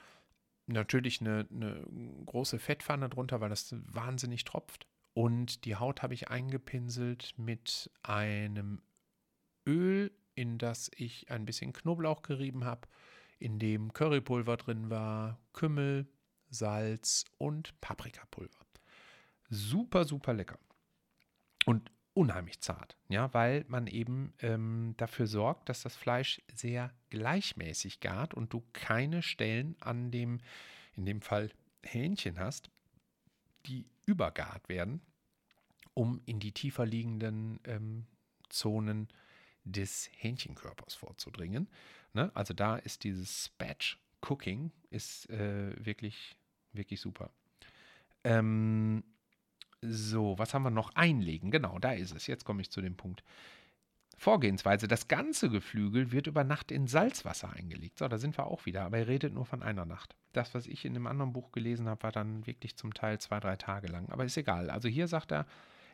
natürlich eine, eine große Fettpfanne drunter, weil das wahnsinnig tropft. Und die Haut habe ich eingepinselt mit einem Öl, in das ich ein bisschen Knoblauch gerieben habe, in dem Currypulver drin war, Kümmel, Salz und Paprikapulver. Super, super lecker. Und unheimlich zart, ja, weil man eben ähm, dafür sorgt, dass das Fleisch sehr gleichmäßig gart und du keine Stellen an dem, in dem Fall Hähnchen hast, die übergart werden, um in die tiefer liegenden ähm, Zonen des Hähnchenkörpers vorzudringen. Ne? Also da ist dieses Spatch Cooking ist äh, wirklich, wirklich super. Ähm, so, was haben wir noch? Einlegen, genau, da ist es. Jetzt komme ich zu dem Punkt. Vorgehensweise, das ganze Geflügel wird über Nacht in Salzwasser eingelegt. So, da sind wir auch wieder, aber er redet nur von einer Nacht. Das, was ich in dem anderen Buch gelesen habe, war dann wirklich zum Teil zwei, drei Tage lang. Aber ist egal. Also hier sagt er,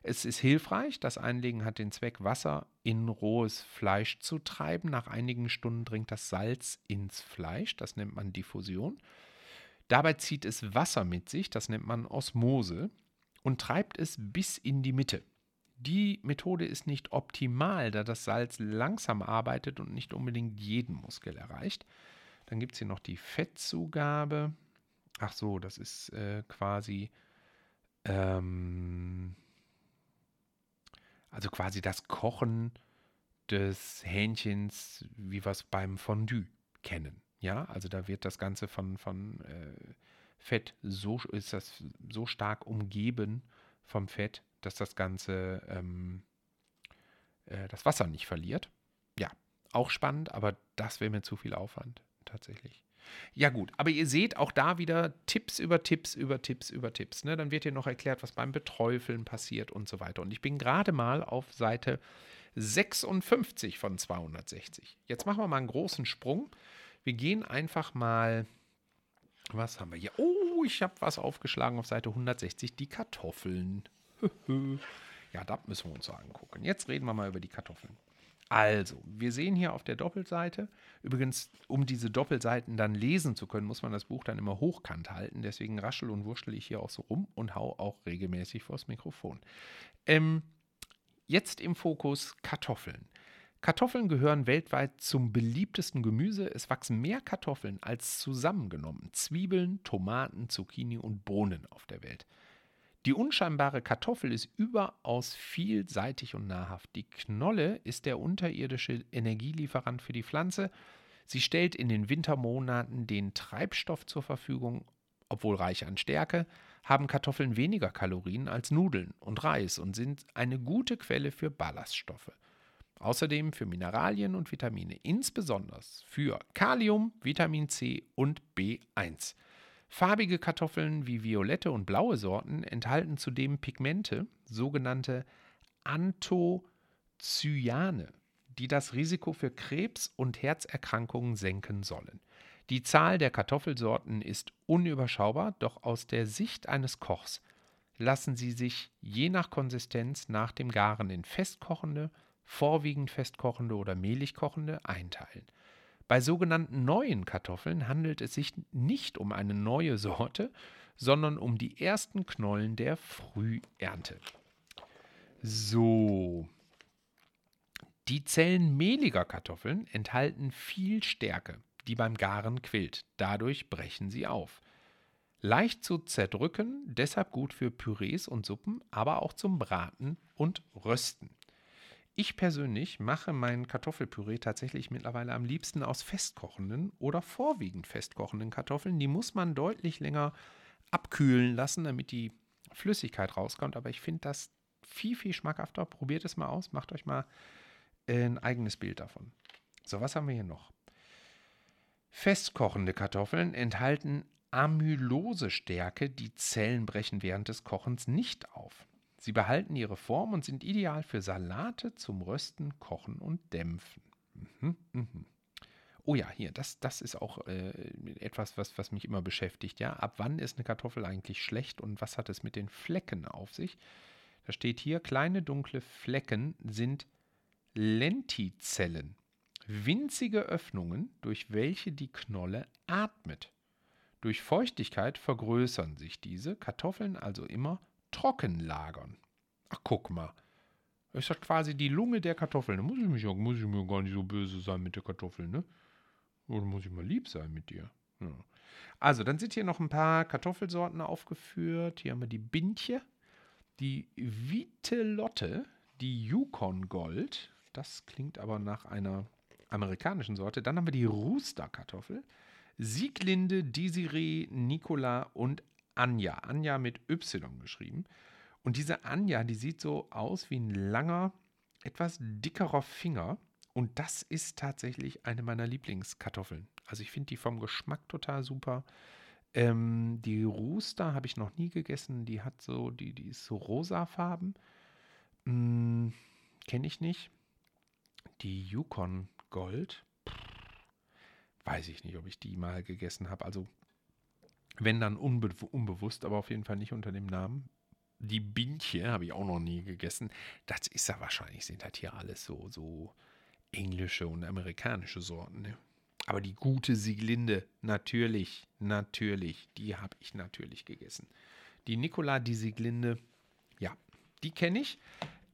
es ist hilfreich. Das Einlegen hat den Zweck, Wasser in rohes Fleisch zu treiben. Nach einigen Stunden dringt das Salz ins Fleisch. Das nennt man Diffusion. Dabei zieht es Wasser mit sich. Das nennt man Osmose und treibt es bis in die Mitte. Die Methode ist nicht optimal, da das Salz langsam arbeitet und nicht unbedingt jeden Muskel erreicht. Dann gibt es hier noch die Fettzugabe. Ach so, das ist äh, quasi ähm, also quasi das Kochen des Hähnchens, wie wir es beim Fondue kennen. Ja, also da wird das Ganze von, von äh, Fett so ist das so stark umgeben vom Fett, dass das Ganze ähm, äh, das Wasser nicht verliert. Ja, auch spannend, aber das wäre mir zu viel Aufwand tatsächlich. Ja gut, aber ihr seht auch da wieder Tipps über Tipps über Tipps über Tipps. Ne? Dann wird hier noch erklärt, was beim Beträufeln passiert und so weiter. Und ich bin gerade mal auf Seite 56 von 260. Jetzt machen wir mal einen großen Sprung. Wir gehen einfach mal, was haben wir hier? Oh, ich habe was aufgeschlagen auf Seite 160, die Kartoffeln. ja, da müssen wir uns so angucken. Jetzt reden wir mal über die Kartoffeln. Also, wir sehen hier auf der Doppelseite, übrigens, um diese Doppelseiten dann lesen zu können, muss man das Buch dann immer hochkant halten. Deswegen raschel und wurschtel ich hier auch so rum und hau auch regelmäßig vors Mikrofon. Ähm, jetzt im Fokus Kartoffeln. Kartoffeln gehören weltweit zum beliebtesten Gemüse. Es wachsen mehr Kartoffeln als zusammengenommen Zwiebeln, Tomaten, Zucchini und Bohnen auf der Welt. Die unscheinbare Kartoffel ist überaus vielseitig und nahrhaft. Die Knolle ist der unterirdische Energielieferant für die Pflanze. Sie stellt in den Wintermonaten den Treibstoff zur Verfügung. Obwohl reich an Stärke, haben Kartoffeln weniger Kalorien als Nudeln und Reis und sind eine gute Quelle für Ballaststoffe. Außerdem für Mineralien und Vitamine, insbesondere für Kalium, Vitamin C und B1. Farbige Kartoffeln wie violette und blaue Sorten enthalten zudem Pigmente, sogenannte Anthocyane, die das Risiko für Krebs und Herzerkrankungen senken sollen. Die Zahl der Kartoffelsorten ist unüberschaubar, doch aus der Sicht eines Kochs lassen sie sich je nach Konsistenz nach dem Garen in festkochende, vorwiegend festkochende oder mehlig kochende einteilen. Bei sogenannten neuen Kartoffeln handelt es sich nicht um eine neue Sorte, sondern um die ersten Knollen der Frühernte. So. Die Zellen mehliger Kartoffeln enthalten viel Stärke, die beim Garen quillt. Dadurch brechen sie auf. Leicht zu zerdrücken, deshalb gut für Pürees und Suppen, aber auch zum Braten und Rösten. Ich persönlich mache mein Kartoffelpüree tatsächlich mittlerweile am liebsten aus festkochenden oder vorwiegend festkochenden Kartoffeln. Die muss man deutlich länger abkühlen lassen, damit die Flüssigkeit rauskommt. Aber ich finde das viel, viel schmackhafter. Probiert es mal aus, macht euch mal ein eigenes Bild davon. So, was haben wir hier noch? Festkochende Kartoffeln enthalten Amylosestärke, die Zellen brechen während des Kochens nicht auf. Sie behalten ihre Form und sind ideal für Salate zum Rösten, Kochen und Dämpfen. Mhm, mhm. Oh ja, hier, das, das ist auch äh, etwas, was, was mich immer beschäftigt. Ja, ab wann ist eine Kartoffel eigentlich schlecht und was hat es mit den Flecken auf sich? Da steht hier, kleine dunkle Flecken sind Lentizellen, winzige Öffnungen, durch welche die Knolle atmet. Durch Feuchtigkeit vergrößern sich diese Kartoffeln also immer trocken lagern. Ach, guck mal. Das ist ja quasi die Lunge der Kartoffeln. Da muss ich, mich, muss ich mir gar nicht so böse sein mit der Kartoffel, ne? Oder muss ich mal lieb sein mit dir? Ja. Also, dann sind hier noch ein paar Kartoffelsorten aufgeführt. Hier haben wir die Bintje, die Vitelotte, die Yukon Gold. Das klingt aber nach einer amerikanischen Sorte. Dann haben wir die Rooster-Kartoffel, Sieglinde, Desiree, Nicola und Anja. Anja mit Y geschrieben. Und diese Anja, die sieht so aus wie ein langer, etwas dickerer Finger. Und das ist tatsächlich eine meiner Lieblingskartoffeln. Also ich finde die vom Geschmack total super. Ähm, die Rooster habe ich noch nie gegessen. Die hat so, die, die ist so rosafarben. Hm, Kenne ich nicht. Die Yukon Gold. weiß ich nicht, ob ich die mal gegessen habe. Also wenn dann unbe unbewusst, aber auf jeden Fall nicht unter dem Namen. Die Bintje habe ich auch noch nie gegessen. Das ist ja wahrscheinlich, sind das hier alles so, so englische und amerikanische Sorten. Ne? Aber die gute Sieglinde, natürlich, natürlich, die habe ich natürlich gegessen. Die Nicola, die Sieglinde, ja, die kenne ich.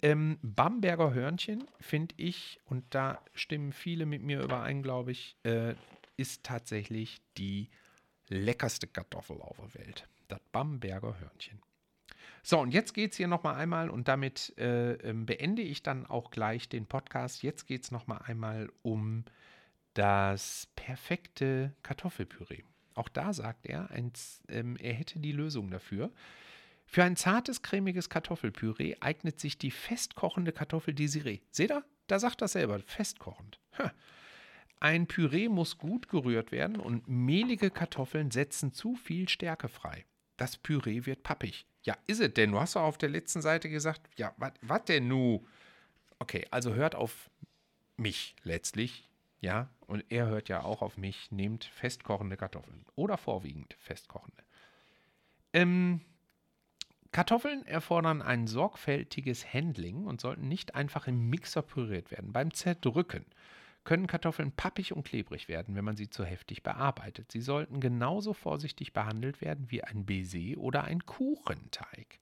Ähm, Bamberger Hörnchen finde ich, und da stimmen viele mit mir überein, glaube ich, äh, ist tatsächlich die leckerste Kartoffel auf der Welt. Das Bamberger Hörnchen. So, und jetzt geht es hier nochmal einmal und damit äh, ähm, beende ich dann auch gleich den Podcast. Jetzt geht es nochmal einmal um das perfekte Kartoffelpüree. Auch da sagt er, ein, ähm, er hätte die Lösung dafür. Für ein zartes, cremiges Kartoffelpüree eignet sich die festkochende Kartoffel Desiree. Seht ihr? Da sagt er selber, festkochend. Ha. Ein Püree muss gut gerührt werden und mehlige Kartoffeln setzen zu viel Stärke frei. Das Püree wird pappig. Ja, ist es denn? Du hast doch auf der letzten Seite gesagt, ja, was denn nu? Okay, also hört auf mich letztlich, ja, und er hört ja auch auf mich, nehmt festkochende Kartoffeln oder vorwiegend festkochende. Ähm, Kartoffeln erfordern ein sorgfältiges Handling und sollten nicht einfach im Mixer püriert werden. Beim Zerdrücken können Kartoffeln pappig und klebrig werden, wenn man sie zu heftig bearbeitet. Sie sollten genauso vorsichtig behandelt werden wie ein Baiser oder ein Kuchenteig.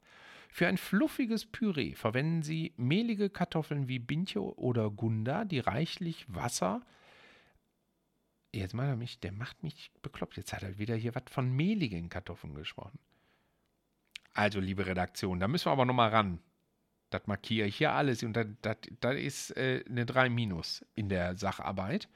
Für ein fluffiges Püree verwenden Sie mehlige Kartoffeln wie Bintje oder Gunda, die reichlich Wasser. Jetzt macht er mich, der macht mich bekloppt. Jetzt hat er wieder hier was von mehligen Kartoffeln gesprochen. Also, liebe Redaktion, da müssen wir aber nochmal ran. Das markiere ich hier alles und das, ist äh, eine 3 Minus in der Sacharbeit.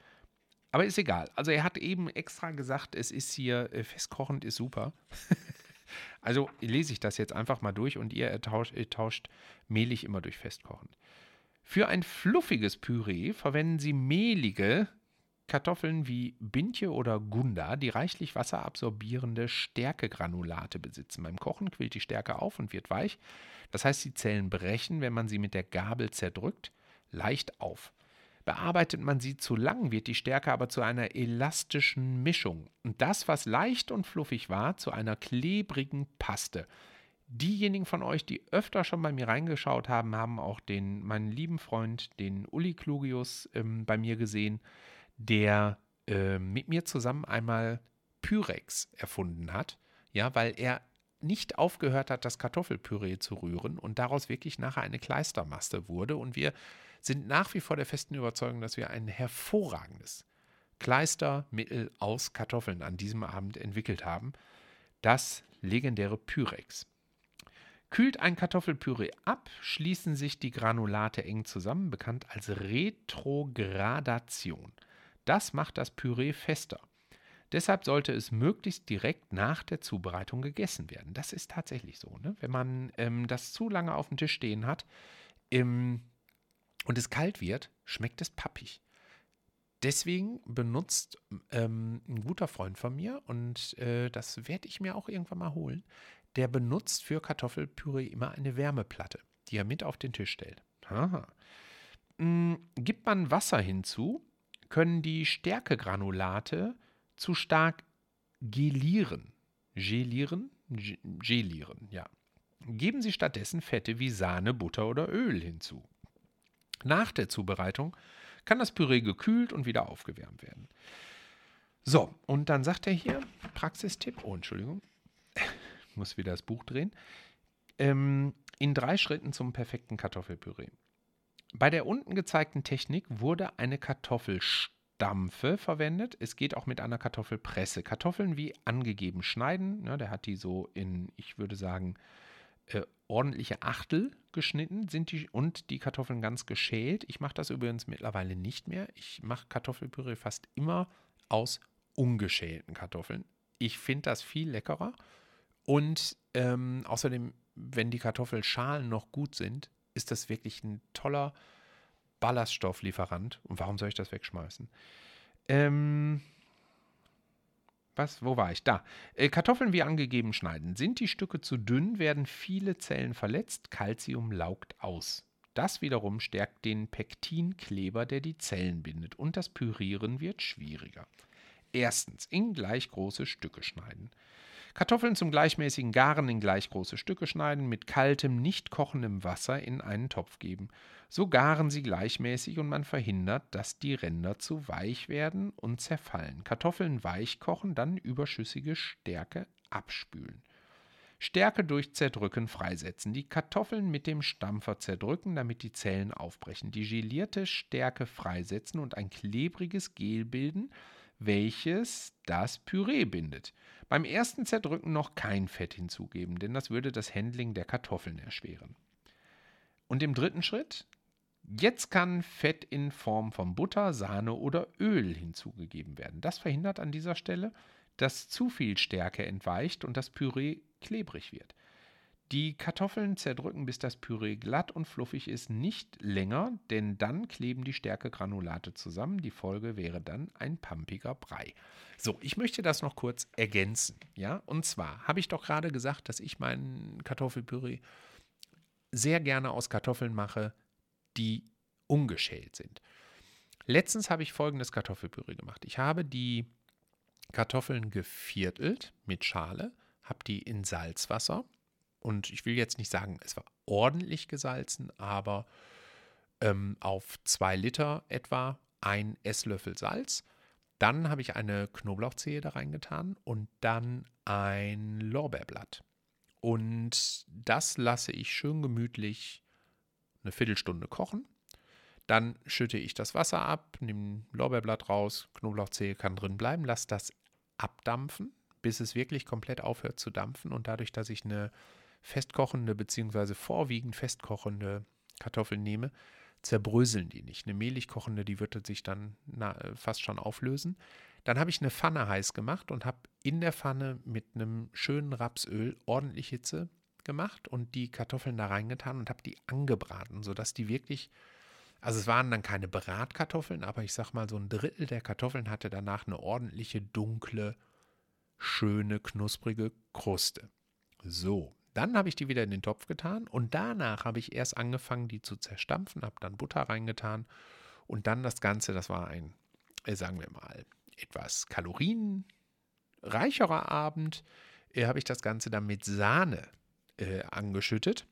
Aber ist egal. Also er hat eben extra gesagt, es ist hier äh, festkochend, ist super. also lese ich das jetzt einfach mal durch und ihr tauscht, tauscht mehlig immer durch festkochend. Für ein fluffiges Püree verwenden Sie mehlige Kartoffeln wie Bintje oder Gunda, die reichlich wasserabsorbierende Stärkegranulate besitzen. Beim Kochen quillt die Stärke auf und wird weich. Das heißt, die Zellen brechen, wenn man sie mit der Gabel zerdrückt, leicht auf. Bearbeitet man sie zu lang, wird die Stärke aber zu einer elastischen Mischung. Und das, was leicht und fluffig war, zu einer klebrigen Paste. Diejenigen von euch, die öfter schon bei mir reingeschaut haben, haben auch den, meinen lieben Freund, den Uli Klugius, ähm, bei mir gesehen der äh, mit mir zusammen einmal Pyrex erfunden hat. Ja, weil er nicht aufgehört hat, das Kartoffelpüree zu rühren und daraus wirklich nachher eine Kleistermasse wurde. Und wir sind nach wie vor der festen Überzeugung, dass wir ein hervorragendes Kleistermittel aus Kartoffeln an diesem Abend entwickelt haben. Das legendäre Pyrex. Kühlt ein Kartoffelpüree ab, schließen sich die Granulate eng zusammen, bekannt als Retrogradation. Das macht das Püree fester. Deshalb sollte es möglichst direkt nach der Zubereitung gegessen werden. Das ist tatsächlich so. Ne? Wenn man ähm, das zu lange auf dem Tisch stehen hat ähm, und es kalt wird, schmeckt es pappig. Deswegen benutzt ähm, ein guter Freund von mir, und äh, das werde ich mir auch irgendwann mal holen, der benutzt für Kartoffelpüree immer eine Wärmeplatte, die er mit auf den Tisch stellt. Aha. Mm, gibt man Wasser hinzu, können die Stärkegranulate zu stark gelieren. Gelieren? Gelieren, ja. Geben Sie stattdessen Fette wie Sahne, Butter oder Öl hinzu. Nach der Zubereitung kann das Püree gekühlt und wieder aufgewärmt werden. So, und dann sagt er hier, Praxistipp, oh Entschuldigung, ich muss wieder das Buch drehen, ähm, in drei Schritten zum perfekten Kartoffelpüree. Bei der unten gezeigten Technik wurde eine Kartoffelstampfe verwendet. Es geht auch mit einer Kartoffelpresse. Kartoffeln wie angegeben schneiden. Ja, der hat die so in, ich würde sagen, äh, ordentliche Achtel geschnitten sind die, und die Kartoffeln ganz geschält. Ich mache das übrigens mittlerweile nicht mehr. Ich mache Kartoffelpüree fast immer aus ungeschälten Kartoffeln. Ich finde das viel leckerer. Und ähm, außerdem, wenn die Kartoffelschalen noch gut sind, ist das wirklich ein toller Ballaststofflieferant. Und warum soll ich das wegschmeißen? Ähm, was? Wo war ich? Da. Äh, Kartoffeln wie angegeben schneiden. Sind die Stücke zu dünn, werden viele Zellen verletzt. Calcium laugt aus. Das wiederum stärkt den Pektinkleber, der die Zellen bindet. Und das Pürieren wird schwieriger. Erstens, in gleich große Stücke schneiden. Kartoffeln zum gleichmäßigen Garen in gleich große Stücke schneiden, mit kaltem, nicht kochendem Wasser in einen Topf geben. So garen sie gleichmäßig und man verhindert, dass die Ränder zu weich werden und zerfallen. Kartoffeln weich kochen, dann überschüssige Stärke abspülen. Stärke durch Zerdrücken freisetzen. Die Kartoffeln mit dem Stampfer zerdrücken, damit die Zellen aufbrechen. Die gelierte Stärke freisetzen und ein klebriges Gel bilden, welches das Püree bindet. Beim ersten Zerdrücken noch kein Fett hinzugeben, denn das würde das Handling der Kartoffeln erschweren. Und im dritten Schritt, jetzt kann Fett in Form von Butter, Sahne oder Öl hinzugegeben werden. Das verhindert an dieser Stelle, dass zu viel Stärke entweicht und das Püree klebrig wird. Die Kartoffeln zerdrücken, bis das Püree glatt und fluffig ist, nicht länger, denn dann kleben die Stärkegranulate zusammen. Die Folge wäre dann ein pampiger Brei. So, ich möchte das noch kurz ergänzen. Ja, und zwar habe ich doch gerade gesagt, dass ich mein Kartoffelpüree sehr gerne aus Kartoffeln mache, die ungeschält sind. Letztens habe ich folgendes Kartoffelpüree gemacht. Ich habe die Kartoffeln geviertelt mit Schale, habe die in Salzwasser und ich will jetzt nicht sagen, es war ordentlich gesalzen, aber ähm, auf zwei Liter etwa ein Esslöffel Salz. Dann habe ich eine Knoblauchzehe da reingetan und dann ein Lorbeerblatt. Und das lasse ich schön gemütlich eine Viertelstunde kochen. Dann schütte ich das Wasser ab, nehme Lorbeerblatt raus, Knoblauchzehe kann drin bleiben, lasse das abdampfen, bis es wirklich komplett aufhört zu dampfen. Und dadurch, dass ich eine festkochende bzw. vorwiegend festkochende Kartoffel nehme, zerbröseln die nicht. Eine mehlig kochende, die wird sich dann na, fast schon auflösen. Dann habe ich eine Pfanne heiß gemacht und habe in der Pfanne mit einem schönen Rapsöl ordentlich Hitze gemacht und die Kartoffeln da reingetan und habe die angebraten, sodass die wirklich, also es waren dann keine Bratkartoffeln, aber ich sag mal, so ein Drittel der Kartoffeln hatte danach eine ordentliche, dunkle, schöne, knusprige Kruste. So, dann habe ich die wieder in den Topf getan und danach habe ich erst angefangen, die zu zerstampfen, habe dann Butter reingetan und dann das Ganze, das war ein, äh, sagen wir mal, etwas kalorienreicherer Abend, äh, habe ich das Ganze dann mit Sahne äh, angeschüttet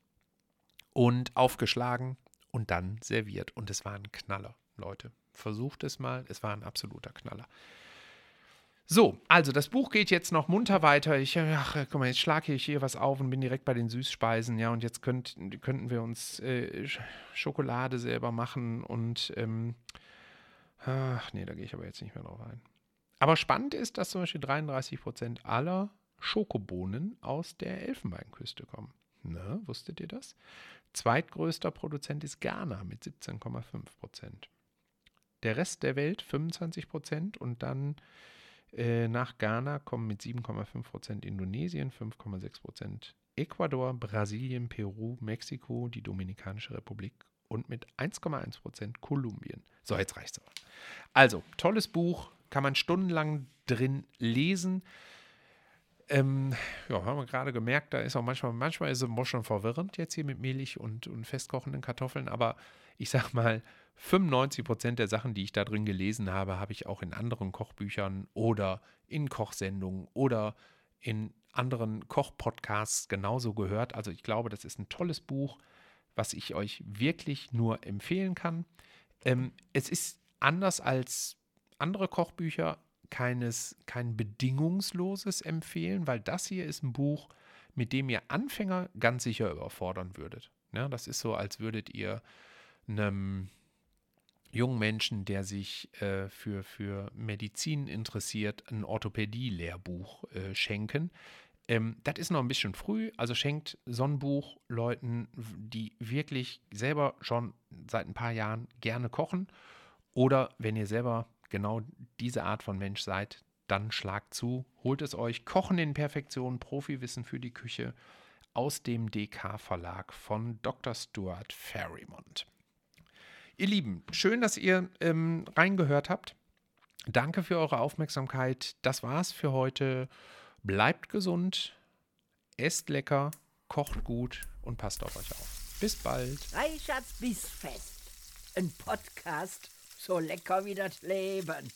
und aufgeschlagen und dann serviert. Und es war ein Knaller, Leute. Versucht es mal, es war ein absoluter Knaller. So, also das Buch geht jetzt noch munter weiter. Ich, ach, guck mal, jetzt schlage ich hier was auf und bin direkt bei den Süßspeisen, ja, und jetzt könnt, könnten wir uns äh, Schokolade selber machen und, ähm, ach nee, da gehe ich aber jetzt nicht mehr drauf ein. Aber spannend ist, dass zum Beispiel 33 Prozent aller Schokobohnen aus der Elfenbeinküste kommen. Ne, wusstet ihr das? Zweitgrößter Produzent ist Ghana mit 17,5 Prozent. Der Rest der Welt 25 Prozent und dann äh, nach Ghana kommen mit 7,5% Indonesien, 5,6% Ecuador, Brasilien, Peru, Mexiko, die Dominikanische Republik und mit 1,1% Kolumbien. So, jetzt reicht's aber. Also, tolles Buch, kann man stundenlang drin lesen. Ähm, ja, haben wir gerade gemerkt, da ist auch manchmal, manchmal ist es schon verwirrend jetzt hier mit mehlig und, und festkochenden Kartoffeln, aber ich sag mal, 95 Prozent der Sachen, die ich da drin gelesen habe, habe ich auch in anderen Kochbüchern oder in Kochsendungen oder in anderen Kochpodcasts genauso gehört. Also ich glaube, das ist ein tolles Buch, was ich euch wirklich nur empfehlen kann. Ähm, es ist anders als andere Kochbücher keines, kein bedingungsloses Empfehlen, weil das hier ist ein Buch, mit dem ihr Anfänger ganz sicher überfordern würdet. Ja, das ist so, als würdet ihr einem jungen Menschen, der sich äh, für, für Medizin interessiert, ein Orthopädie-Lehrbuch äh, schenken. Ähm, das ist noch ein bisschen früh, also schenkt so ein Buch Leuten, die wirklich selber schon seit ein paar Jahren gerne kochen. Oder wenn ihr selber genau diese Art von Mensch seid, dann schlagt zu, holt es euch. Kochen in Perfektion, Profiwissen für die Küche aus dem DK-Verlag von Dr. Stuart Ferrymont. Ihr Lieben, schön, dass ihr ähm, reingehört habt. Danke für eure Aufmerksamkeit. Das war's für heute. Bleibt gesund, esst lecker, kocht gut und passt auf euch auf. Bis bald. Reichards Bissfest. Ein Podcast so lecker wie das Leben.